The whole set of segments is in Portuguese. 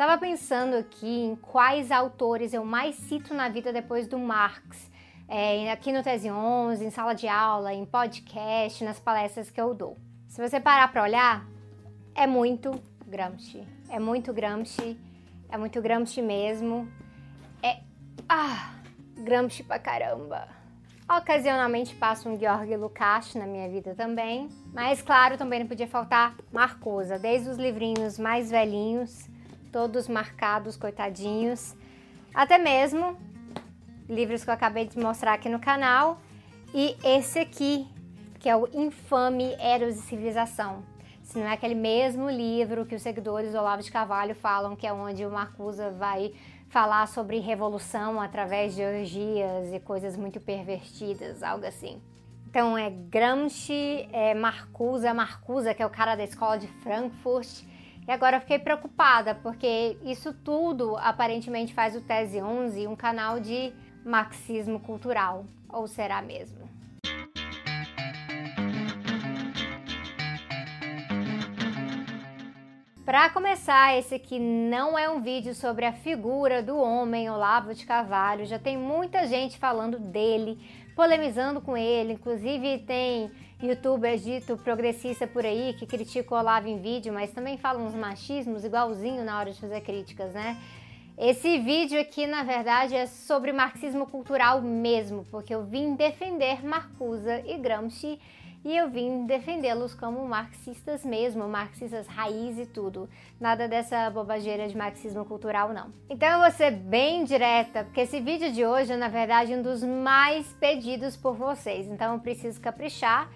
Estava pensando aqui em quais autores eu mais cito na vida depois do Marx, é, aqui no Tese 11, em sala de aula, em podcast, nas palestras que eu dou. Se você parar para olhar, é muito Gramsci. É muito Gramsci, é muito Gramsci mesmo. É. Ah! Gramsci pra caramba! Ocasionalmente passo um Georg Lukács na minha vida também. Mas, claro, também não podia faltar Marcosa, desde os livrinhos mais velhinhos, todos marcados, coitadinhos, até mesmo livros que eu acabei de mostrar aqui no canal. E esse aqui, que é o Infame Eros e Civilização. Se não é aquele mesmo livro que os seguidores do Olavo de Carvalho falam, que é onde o Marcusa vai falar sobre revolução através de orgias e coisas muito pervertidas, algo assim. Então é Gramsci, é Marcusa, Marcusa, que é o cara da escola de Frankfurt. E agora eu fiquei preocupada, porque isso tudo aparentemente faz o Tese 11 um canal de marxismo cultural. Ou será mesmo? Para começar, esse aqui não é um vídeo sobre a figura do homem Olavo de Carvalho. Já tem muita gente falando dele, polemizando com ele. Inclusive tem youtubers dito progressista por aí que critica o Olavo em vídeo, mas também falam uns machismos igualzinho na hora de fazer críticas, né? Esse vídeo aqui, na verdade, é sobre marxismo cultural mesmo, porque eu vim defender Marcuse e Gramsci e eu vim defendê-los como marxistas mesmo, marxistas raiz e tudo. Nada dessa bobageira de marxismo cultural, não. Então eu vou ser bem direta, porque esse vídeo de hoje é, na verdade, um dos mais pedidos por vocês. Então eu preciso caprichar.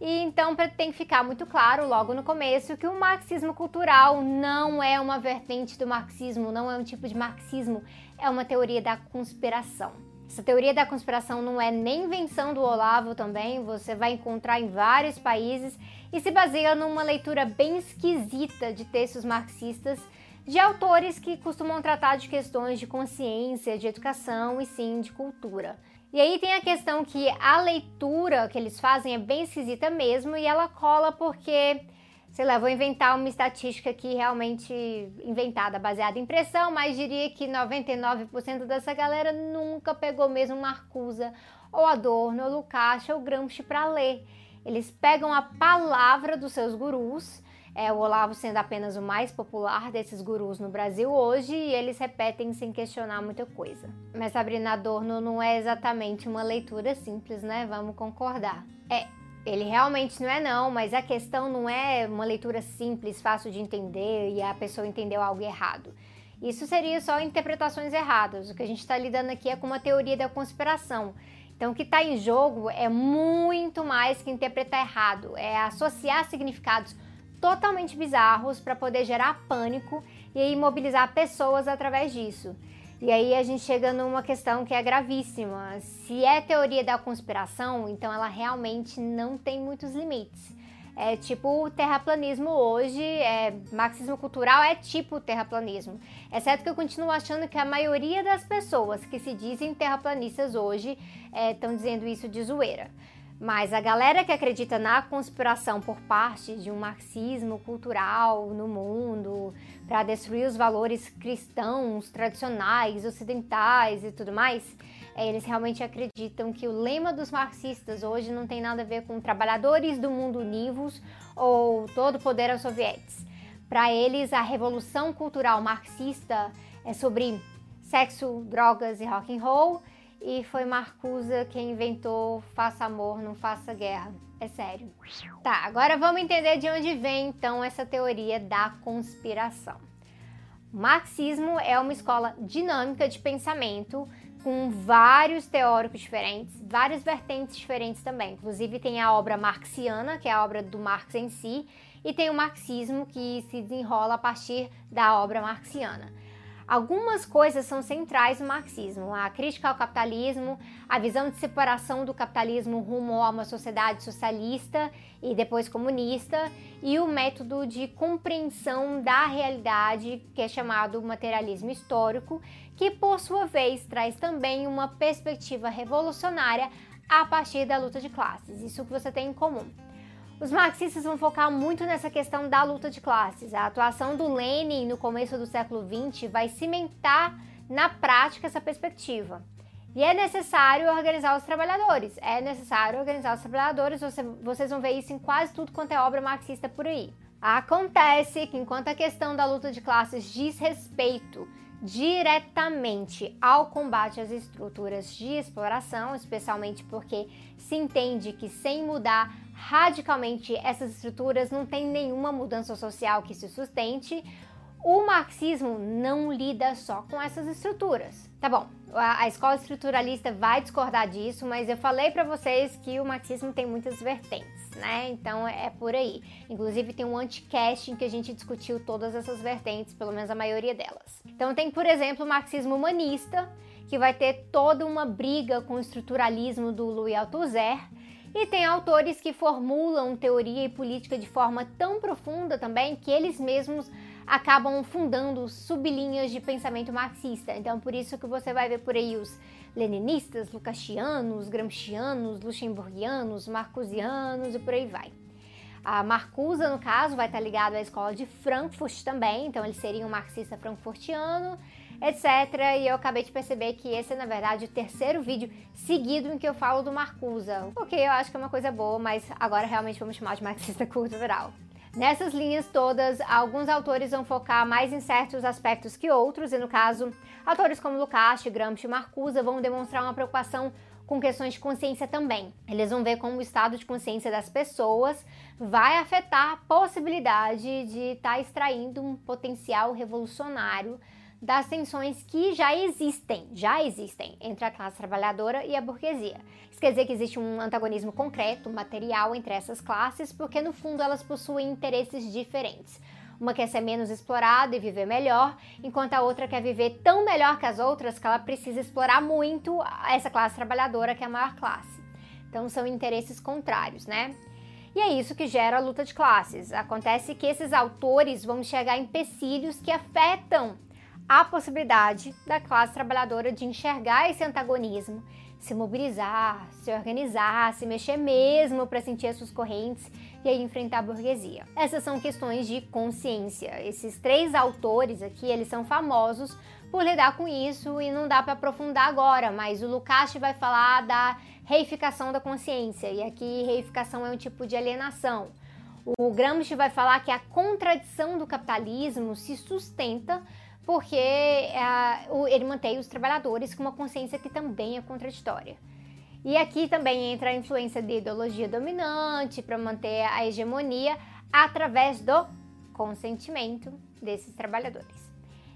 E então tem que ficar muito claro logo no começo que o marxismo cultural não é uma vertente do marxismo, não é um tipo de marxismo, é uma teoria da conspiração. Essa teoria da conspiração não é nem invenção do Olavo também, você vai encontrar em vários países e se baseia numa leitura bem esquisita de textos marxistas de autores que costumam tratar de questões de consciência, de educação e sim de cultura. E aí tem a questão que a leitura que eles fazem é bem esquisita mesmo e ela cola porque sei lá, vou inventar uma estatística aqui realmente inventada, baseada em pressão, mas diria que 99% dessa galera nunca pegou mesmo Marcusa ou Adorno, ou Lukács ou Gramsci para ler. Eles pegam a palavra dos seus gurus, é, o Olavo sendo apenas o mais popular desses gurus no Brasil hoje, e eles repetem sem questionar muita coisa. Mas Sabrina Adorno não é exatamente uma leitura simples, né? Vamos concordar. É, ele realmente não é não, mas a questão não é uma leitura simples, fácil de entender e a pessoa entendeu algo errado. Isso seria só interpretações erradas. O que a gente está lidando aqui é com uma teoria da conspiração. Então, o que está em jogo é muito mais que interpretar errado, é associar significados totalmente bizarros para poder gerar pânico e imobilizar pessoas através disso. E aí a gente chega numa questão que é gravíssima. Se é teoria da conspiração, então ela realmente não tem muitos limites. É tipo o terraplanismo hoje, é, marxismo cultural é tipo terraplanismo. Exceto que eu continuo achando que a maioria das pessoas que se dizem terraplanistas hoje estão é, dizendo isso de zoeira. Mas a galera que acredita na conspiração por parte de um marxismo cultural no mundo para destruir os valores cristãos, tradicionais, ocidentais e tudo mais, é, eles realmente acreditam que o lema dos marxistas hoje não tem nada a ver com trabalhadores do mundo univos ou todo poder aos sovietes. Para eles, a revolução cultural marxista é sobre sexo, drogas e rock and roll e foi Marcusa quem inventou faça amor, não faça guerra. É sério. Tá, agora vamos entender de onde vem então essa teoria da conspiração. O marxismo é uma escola dinâmica de pensamento com vários teóricos diferentes, várias vertentes diferentes também. Inclusive tem a obra marxiana, que é a obra do Marx em si, e tem o marxismo que se desenrola a partir da obra marxiana. Algumas coisas são centrais no marxismo: a crítica ao capitalismo, a visão de separação do capitalismo rumo a uma sociedade socialista e depois comunista, e o método de compreensão da realidade, que é chamado materialismo histórico, que por sua vez traz também uma perspectiva revolucionária a partir da luta de classes. Isso que você tem em comum. Os marxistas vão focar muito nessa questão da luta de classes. A atuação do Lenin no começo do século XX vai cimentar na prática essa perspectiva. E é necessário organizar os trabalhadores. É necessário organizar os trabalhadores. Você, vocês vão ver isso em quase tudo quanto é obra marxista por aí. Acontece que enquanto a questão da luta de classes diz respeito diretamente ao combate às estruturas de exploração, especialmente porque se entende que sem mudar radicalmente essas estruturas não tem nenhuma mudança social que se sustente. O marxismo não lida só com essas estruturas. Tá bom, a, escola estruturalista vai discordar disso, mas eu falei para vocês que o marxismo tem muitas vertentes, né? Então é por aí. Inclusive tem um anti-cast em que a gente discutiu todas essas vertentes, pelo menos a maioria delas. Então tem, por exemplo, o marxismo humanista, que vai ter toda uma briga com o estruturalismo do Louis Althusser, e tem autores que formulam teoria e política de forma tão profunda também que eles mesmos acabam fundando sublinhas de pensamento marxista. Então, por isso que você vai ver por aí os leninistas, lucachianos, gramscianos, luxemburgianos, marcusianos e por aí vai. A Marcusa, no caso, vai estar ligado à escola de Frankfurt também, então ele seria um marxista frankfurtiano, etc. E eu acabei de perceber que esse é, na verdade, o terceiro vídeo seguido em que eu falo do Marcusa. O que eu acho que é uma coisa boa, mas agora realmente vamos chamar de marxista cultural. Nessas linhas todas, alguns autores vão focar mais em certos aspectos que outros, e no caso, autores como Lukács, Gramsci e Marcuse vão demonstrar uma preocupação com questões de consciência também. Eles vão ver como o estado de consciência das pessoas vai afetar a possibilidade de estar tá extraindo um potencial revolucionário das tensões que já existem, já existem entre a classe trabalhadora e a burguesia. Isso quer dizer que existe um antagonismo concreto, material entre essas classes, porque no fundo elas possuem interesses diferentes. Uma quer ser menos explorada e viver melhor, enquanto a outra quer viver tão melhor que as outras que ela precisa explorar muito essa classe trabalhadora que é a maior classe. Então são interesses contrários, né? E é isso que gera a luta de classes. Acontece que esses autores vão chegar em empecilhos que afetam a possibilidade da classe trabalhadora de enxergar esse antagonismo, se mobilizar, se organizar, se mexer mesmo para sentir as suas correntes e aí enfrentar a burguesia. Essas são questões de consciência. Esses três autores aqui, eles são famosos por lidar com isso e não dá para aprofundar agora, mas o Lukács vai falar da reificação da consciência e aqui reificação é um tipo de alienação. O Gramsci vai falar que a contradição do capitalismo se sustenta porque é, ele mantém os trabalhadores com uma consciência que também é contraditória. E aqui também entra a influência de ideologia dominante para manter a hegemonia através do consentimento desses trabalhadores.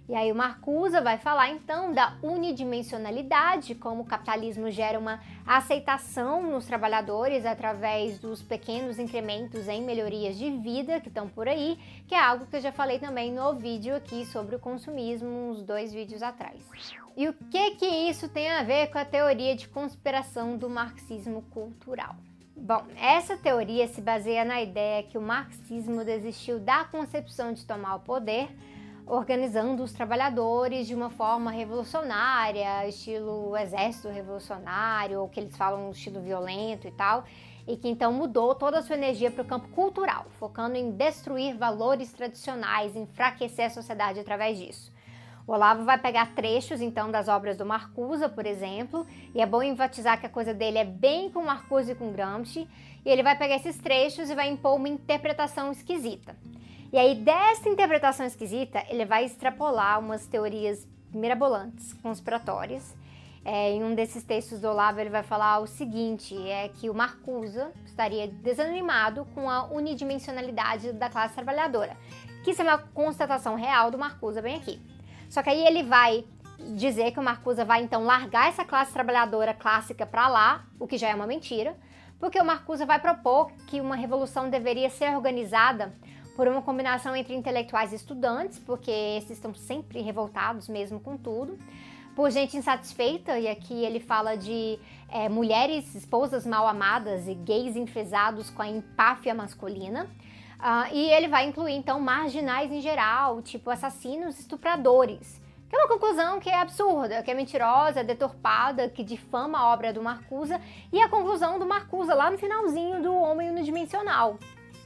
E aí o Marcusa vai falar então da unidimensionalidade, como o capitalismo gera uma aceitação nos trabalhadores através dos pequenos incrementos em melhorias de vida que estão por aí, que é algo que eu já falei também no vídeo aqui sobre o consumismo, uns dois vídeos atrás. E o que que isso tem a ver com a teoria de conspiração do marxismo cultural? Bom, essa teoria se baseia na ideia que o marxismo desistiu da concepção de tomar o poder organizando os trabalhadores de uma forma revolucionária, estilo exército revolucionário, ou que eles falam estilo violento e tal, e que então mudou toda a sua energia para o campo cultural, focando em destruir valores tradicionais, enfraquecer a sociedade através disso. O Olavo vai pegar trechos então das obras do Marcuse, por exemplo, e é bom enfatizar que a coisa dele é bem com Marcuse e com Gramsci, e ele vai pegar esses trechos e vai impor uma interpretação esquisita. E aí, dessa interpretação esquisita, ele vai extrapolar umas teorias mirabolantes, conspiratórias. É, em um desses textos do Olavo, ele vai falar o seguinte: é que o Marcusa estaria desanimado com a unidimensionalidade da classe trabalhadora. Que isso é uma constatação real do Marcusa, bem aqui. Só que aí ele vai dizer que o Marcusa vai então largar essa classe trabalhadora clássica para lá, o que já é uma mentira, porque o Marcusa vai propor que uma revolução deveria ser organizada por uma combinação entre intelectuais e estudantes, porque esses estão sempre revoltados mesmo com tudo, por gente insatisfeita, e aqui ele fala de é, mulheres, esposas mal amadas e gays enfesados com a empáfia masculina. Uh, e ele vai incluir então marginais em geral, tipo assassinos, estupradores. Que é uma conclusão que é absurda, que é mentirosa, deturpada, que difama a obra do Marcusa e a conclusão do Marcusa lá no finalzinho do Homem Unidimensional.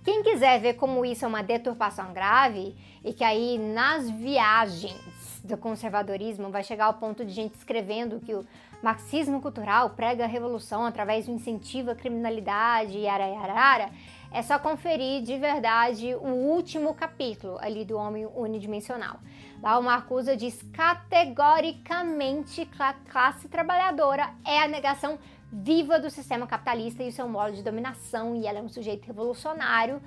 Quem quiser ver como isso é uma deturpação grave e que aí nas viagens do conservadorismo vai chegar ao ponto de gente escrevendo que o marxismo cultural prega a revolução através do incentivo à criminalidade e ararara, é só conferir de verdade o último capítulo ali do Homem Unidimensional. Lá o Marcuse diz categoricamente que a classe trabalhadora é a negação viva do sistema capitalista e o seu modo de dominação, e ela é um sujeito revolucionário.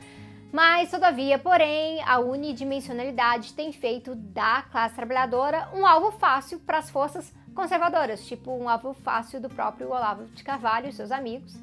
Mas, todavia, porém, a unidimensionalidade tem feito da classe trabalhadora um alvo fácil para as forças conservadoras, tipo um alvo fácil do próprio Olavo de Carvalho e seus amigos.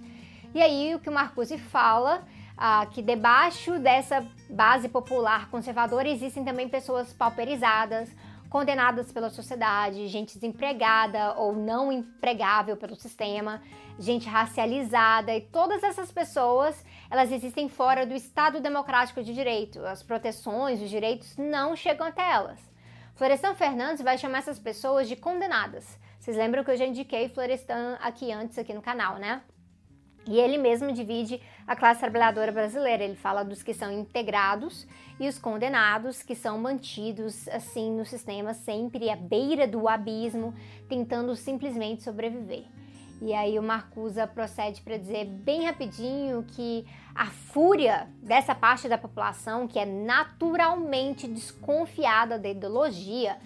E aí, o que o Marcuse fala ah, que debaixo dessa base popular conservadora existem também pessoas pauperizadas, condenadas pela sociedade, gente desempregada ou não empregável pelo sistema, gente racializada e todas essas pessoas, elas existem fora do Estado democrático de direito. As proteções, os direitos não chegam até elas. Florestan Fernandes vai chamar essas pessoas de condenadas. Vocês lembram que eu já indiquei Florestan aqui antes aqui no canal, né? E ele mesmo divide a classe trabalhadora brasileira. Ele fala dos que são integrados e os condenados, que são mantidos assim no sistema, sempre à beira do abismo, tentando simplesmente sobreviver. E aí o Marcusa procede para dizer bem rapidinho que a fúria dessa parte da população que é naturalmente desconfiada da ideologia,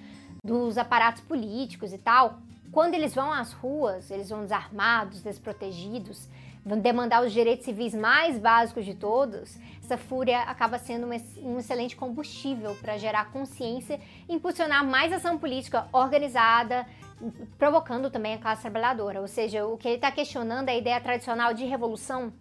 dos aparatos políticos e tal, quando eles vão às ruas, eles vão desarmados, desprotegidos, demandar os direitos civis mais básicos de todos, essa fúria acaba sendo um excelente combustível para gerar consciência e impulsionar mais ação política organizada, provocando também a classe trabalhadora. Ou seja, o que ele está questionando é a ideia tradicional de revolução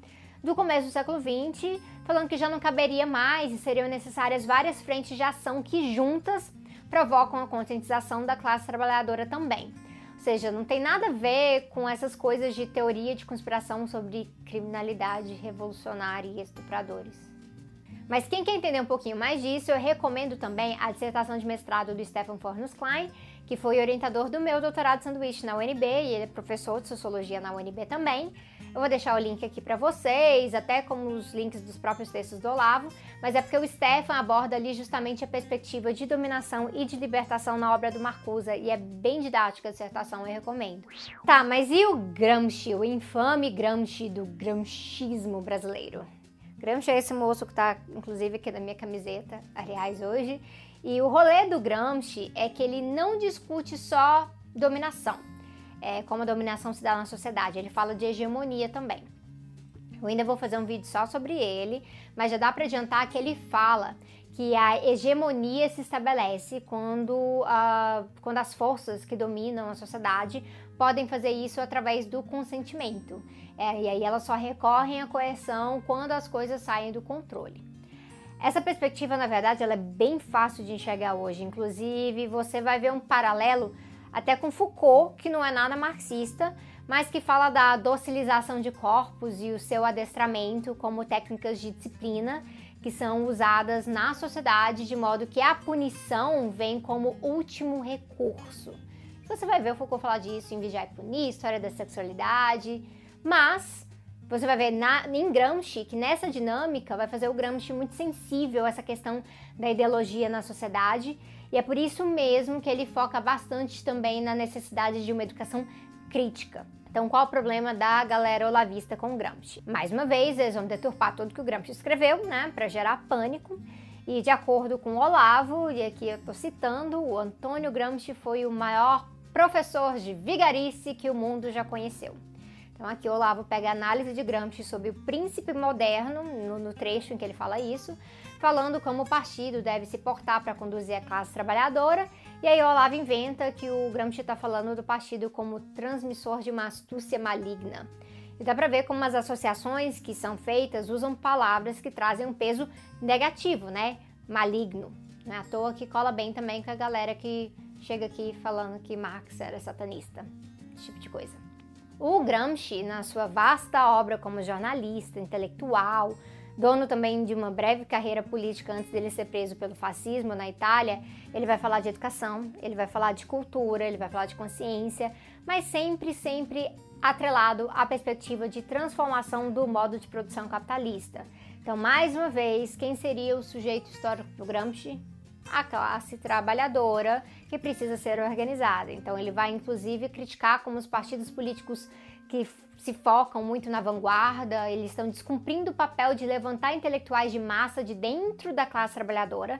do começo do século XX, falando que já não caberia mais e seriam necessárias várias frentes de ação que juntas provocam a conscientização da classe trabalhadora também. Ou seja, não tem nada a ver com essas coisas de teoria de conspiração sobre criminalidade revolucionária e estupradores. Mas quem quer entender um pouquinho mais disso, eu recomendo também a dissertação de mestrado do Stefan Fornus Klein, que foi orientador do meu doutorado de sanduíche na UNB e ele é professor de sociologia na UNB também. Eu vou deixar o link aqui para vocês, até como os links dos próprios textos do Olavo, mas é porque o Stefan aborda ali justamente a perspectiva de dominação e de libertação na obra do Marcuse e é bem didática a dissertação, eu recomendo. Tá, mas e o Gramsci, o infame Gramsci do gramscismo brasileiro? Gramsci é esse moço que está, inclusive, aqui na minha camiseta, aliás, hoje. E o rolê do Gramsci é que ele não discute só dominação é, como a dominação se dá na sociedade. Ele fala de hegemonia também. Eu ainda vou fazer um vídeo só sobre ele, mas já dá para adiantar que ele fala que a hegemonia se estabelece quando, uh, quando as forças que dominam a sociedade podem fazer isso através do consentimento. É, e aí elas só recorrem à coerção quando as coisas saem do controle. Essa perspectiva, na verdade, ela é bem fácil de enxergar hoje. Inclusive, você vai ver um paralelo até com Foucault, que não é nada marxista, mas que fala da docilização de corpos e o seu adestramento como técnicas de disciplina que são usadas na sociedade de modo que a punição vem como último recurso. Você vai ver o Foucault falar disso em Vigiar e Punir, História da Sexualidade, mas você vai ver na, em Gramsci que nessa dinâmica vai fazer o Gramsci muito sensível a essa questão da ideologia na sociedade e é por isso mesmo que ele foca bastante também na necessidade de uma educação crítica. Então, qual o problema da galera olavista com o Gramsci? Mais uma vez, eles vão deturpar tudo que o Gramsci escreveu, né, para gerar pânico. E de acordo com Olavo, e aqui eu estou citando, o Antônio Gramsci foi o maior professor de vigarice que o mundo já conheceu. Então aqui o Olavo pega a análise de Gramsci sobre o príncipe moderno, no, no trecho em que ele fala isso, falando como o partido deve se portar para conduzir a classe trabalhadora, e aí o Olavo inventa que o Gramsci está falando do partido como transmissor de uma astúcia maligna. E dá para ver como as associações que são feitas usam palavras que trazem um peso negativo, né? Maligno. Não é à toa que cola bem também com a galera que chega aqui falando que Marx era satanista. Esse tipo de coisa. O Gramsci, na sua vasta obra como jornalista, intelectual, dono também de uma breve carreira política antes dele ser preso pelo fascismo na Itália, ele vai falar de educação, ele vai falar de cultura, ele vai falar de consciência, mas sempre, sempre atrelado à perspectiva de transformação do modo de produção capitalista. Então, mais uma vez, quem seria o sujeito histórico do Gramsci? A classe trabalhadora que precisa ser organizada. Então, ele vai inclusive criticar como os partidos políticos que se focam muito na vanguarda, eles estão descumprindo o papel de levantar intelectuais de massa de dentro da classe trabalhadora.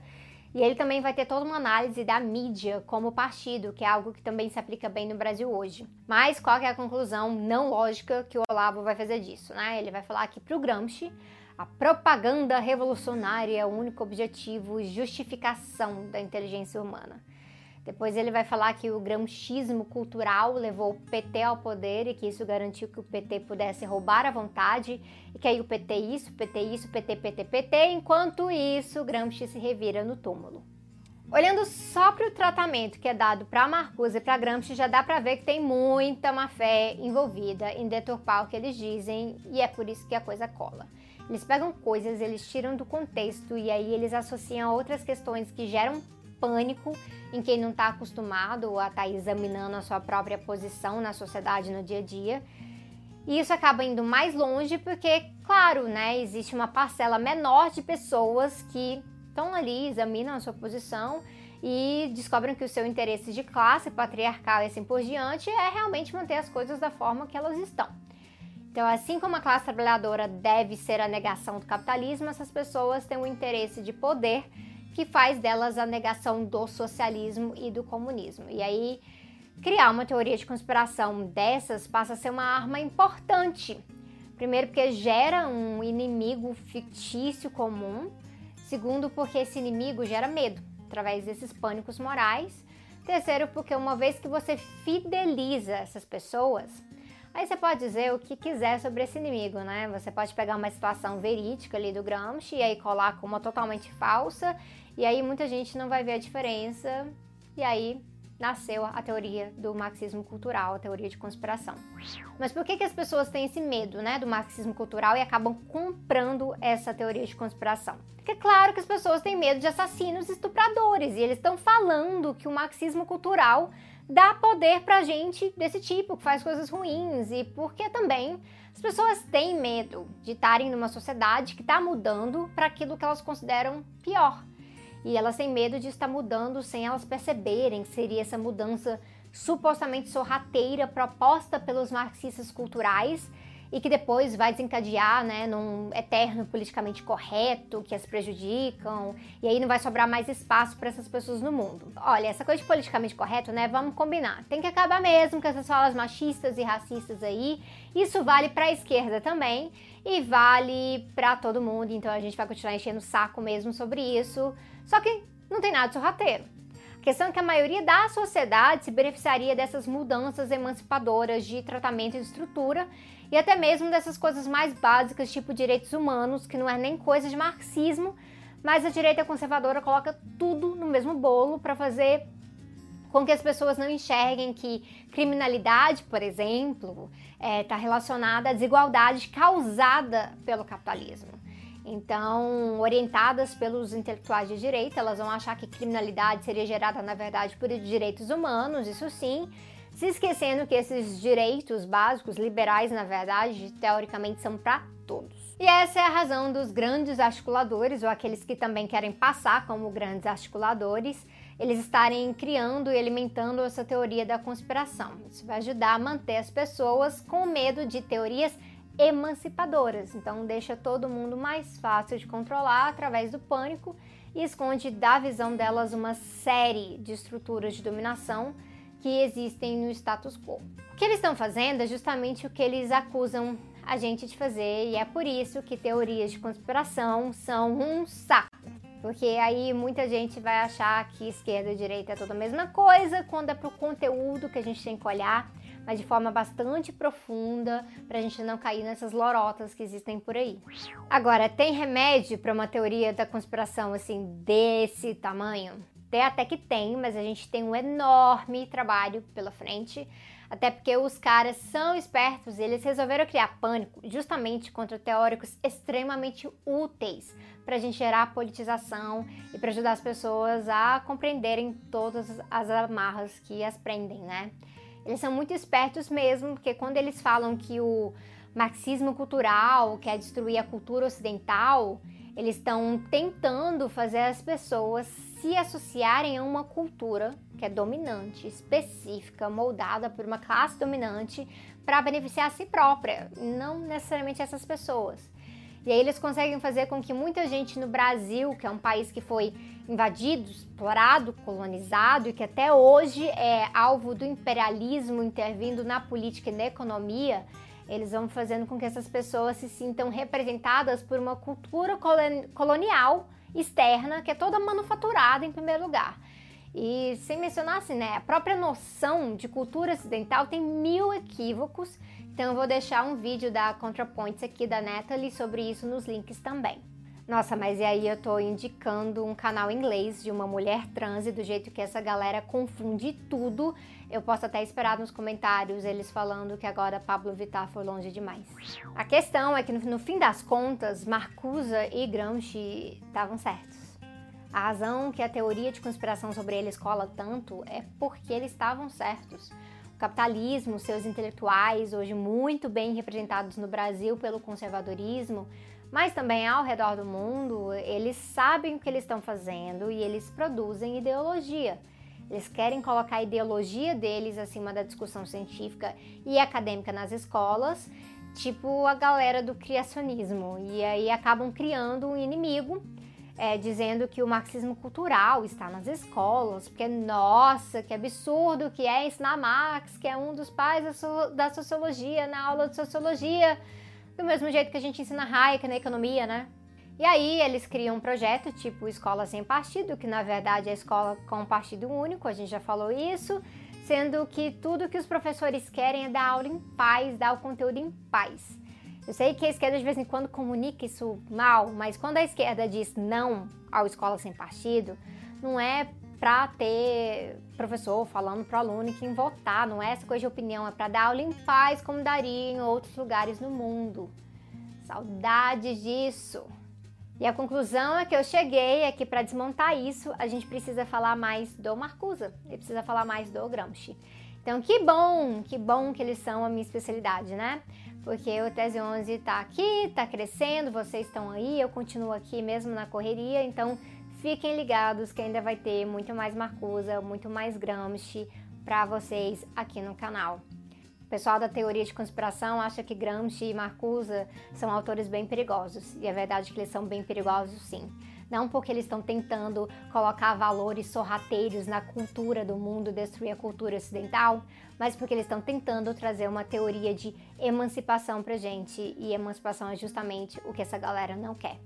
E ele também vai ter toda uma análise da mídia como partido, que é algo que também se aplica bem no Brasil hoje. Mas qual é a conclusão não lógica que o Olavo vai fazer disso, né? Ele vai falar que para o Gramsci, a propaganda revolucionária é o único objetivo e justificação da inteligência humana. Depois ele vai falar que o gramscismo cultural levou o PT ao poder e que isso garantiu que o PT pudesse roubar à vontade e que aí o PT isso, PT isso, PT, PT, PT, enquanto isso Gramsci se revira no túmulo. Olhando só para o tratamento que é dado para Marcuse e para Gramsci, já dá para ver que tem muita má fé envolvida em deturpar o que eles dizem e é por isso que a coisa cola. Eles pegam coisas, eles tiram do contexto e aí eles associam a outras questões que geram pânico em quem não está acostumado a estar tá examinando a sua própria posição na sociedade no dia a dia. E isso acaba indo mais longe porque, claro, né, existe uma parcela menor de pessoas que estão ali, examinam a sua posição e descobrem que o seu interesse de classe, patriarcal e assim por diante é realmente manter as coisas da forma que elas estão. Então, assim como a classe trabalhadora deve ser a negação do capitalismo, essas pessoas têm um interesse de poder que faz delas a negação do socialismo e do comunismo. E aí, criar uma teoria de conspiração dessas passa a ser uma arma importante. Primeiro, porque gera um inimigo fictício comum. Segundo, porque esse inimigo gera medo através desses pânicos morais. Terceiro, porque uma vez que você fideliza essas pessoas, Aí você pode dizer o que quiser sobre esse inimigo, né? Você pode pegar uma situação verídica ali do Gramsci e aí colar com uma totalmente falsa, e aí muita gente não vai ver a diferença, e aí nasceu a teoria do marxismo cultural, a teoria de conspiração. Mas por que, que as pessoas têm esse medo né, do marxismo cultural e acabam comprando essa teoria de conspiração? Porque é claro que as pessoas têm medo de assassinos e estupradores, e eles estão falando que o marxismo cultural dá poder pra gente desse tipo, que faz coisas ruins, e porque também as pessoas têm medo de estarem numa sociedade que está mudando para aquilo que elas consideram pior. E elas têm medo de estar mudando sem elas perceberem que seria essa mudança supostamente sorrateira proposta pelos marxistas culturais e que depois vai desencadear né, num eterno politicamente correto que as prejudicam e aí não vai sobrar mais espaço para essas pessoas no mundo. Olha, essa coisa de politicamente correto, né? Vamos combinar. Tem que acabar mesmo com essas falas machistas e racistas aí. Isso vale para a esquerda também e vale para todo mundo. Então a gente vai continuar enchendo o saco mesmo sobre isso. Só que não tem nada de sorrateiro. A questão é que a maioria da sociedade se beneficiaria dessas mudanças emancipadoras de tratamento e estrutura e até mesmo dessas coisas mais básicas, tipo direitos humanos, que não é nem coisa de marxismo, mas a direita conservadora coloca tudo no mesmo bolo para fazer com que as pessoas não enxerguem que criminalidade, por exemplo, está é, tá relacionada à desigualdade causada pelo capitalismo. Então, orientadas pelos intelectuais de direita, elas vão achar que criminalidade seria gerada, na verdade, por direitos humanos, isso sim, se esquecendo que esses direitos básicos, liberais, na verdade, teoricamente são para todos. E essa é a razão dos grandes articuladores, ou aqueles que também querem passar como grandes articuladores, eles estarem criando e alimentando essa teoria da conspiração. Isso vai ajudar a manter as pessoas com medo de teorias emancipadoras. Então deixa todo mundo mais fácil de controlar através do pânico e esconde da visão delas uma série de estruturas de dominação que existem no status quo. O que eles estão fazendo é justamente o que eles acusam a gente de fazer e é por isso que teorias de conspiração são um saco. Porque aí muita gente vai achar que esquerda e direita é toda a mesma coisa, quando é pro conteúdo que a gente tem que olhar mas de forma bastante profunda, para a gente não cair nessas lorotas que existem por aí. Agora, tem remédio para uma teoria da conspiração assim desse tamanho? Até até que tem, mas a gente tem um enorme trabalho pela frente. Até porque os caras são espertos e eles resolveram criar pânico justamente contra teóricos extremamente úteis para a gente gerar politização e para ajudar as pessoas a compreenderem todas as amarras que as prendem, né? Eles são muito espertos mesmo, porque quando eles falam que o marxismo cultural, quer destruir a cultura ocidental, eles estão tentando fazer as pessoas se associarem a uma cultura que é dominante, específica, moldada por uma classe dominante para beneficiar a si própria, não necessariamente essas pessoas. E aí eles conseguem fazer com que muita gente no Brasil, que é um país que foi invadido, explorado, colonizado e que até hoje é alvo do imperialismo intervindo na política e na economia, eles vão fazendo com que essas pessoas se sintam representadas por uma cultura colonial externa que é toda manufaturada em primeiro lugar. E sem mencionar assim, né, a própria noção de cultura ocidental tem mil equívocos, então eu vou deixar um vídeo da ContraPoints aqui da Natalie sobre isso nos links também. Nossa, mas e aí eu tô indicando um canal inglês de uma mulher trans e do jeito que essa galera confunde tudo, eu posso até esperar nos comentários eles falando que agora Pablo Vittar foi longe demais. A questão é que no, fim das contas, Marcuse e Gramsci estavam certos. A razão que a teoria de conspiração sobre eles cola tanto é porque eles estavam certos. O capitalismo, seus intelectuais, hoje muito bem representados no Brasil pelo conservadorismo, mas também ao redor do mundo, eles sabem o que eles estão fazendo e eles produzem ideologia. Eles querem colocar a ideologia deles acima da discussão científica e acadêmica nas escolas, tipo a galera do criacionismo. E aí acabam criando um inimigo, é, dizendo que o marxismo cultural está nas escolas, porque nossa, que absurdo que é ensinar Marx, que é um dos pais da sociologia na aula de sociologia do mesmo jeito que a gente ensina Hayek na economia, né? E aí eles criam um projeto tipo Escola Sem Partido, que na verdade é escola com partido único, a gente já falou isso, sendo que tudo que os professores querem é dar aula em paz, dar o conteúdo em paz. Eu sei que a esquerda de vez em quando comunica isso mal, mas quando a esquerda diz não ao Escola Sem Partido, não é para ter professor falando para o aluno que votar, não é essa coisa de opinião, é para dar aula em paz como daria em outros lugares no mundo. Saudades disso. E a conclusão é que eu cheguei é que para desmontar isso, a gente precisa falar mais do Marcusa, e precisa falar mais do Gramsci. Então, que bom, que bom que eles são a minha especialidade, né? Porque o Tese 11 está aqui, está crescendo, vocês estão aí, eu continuo aqui mesmo na correria, então Fiquem ligados que ainda vai ter muito mais Marcusa, muito mais Gramsci para vocês aqui no canal. Pessoal da teoria de conspiração acha que Gramsci e Marcuse são autores bem perigosos, e é verdade que eles são bem perigosos sim. Não porque eles estão tentando colocar valores sorrateiros na cultura do mundo, destruir a cultura ocidental, mas porque eles estão tentando trazer uma teoria de emancipação pra gente, e emancipação é justamente o que essa galera não quer.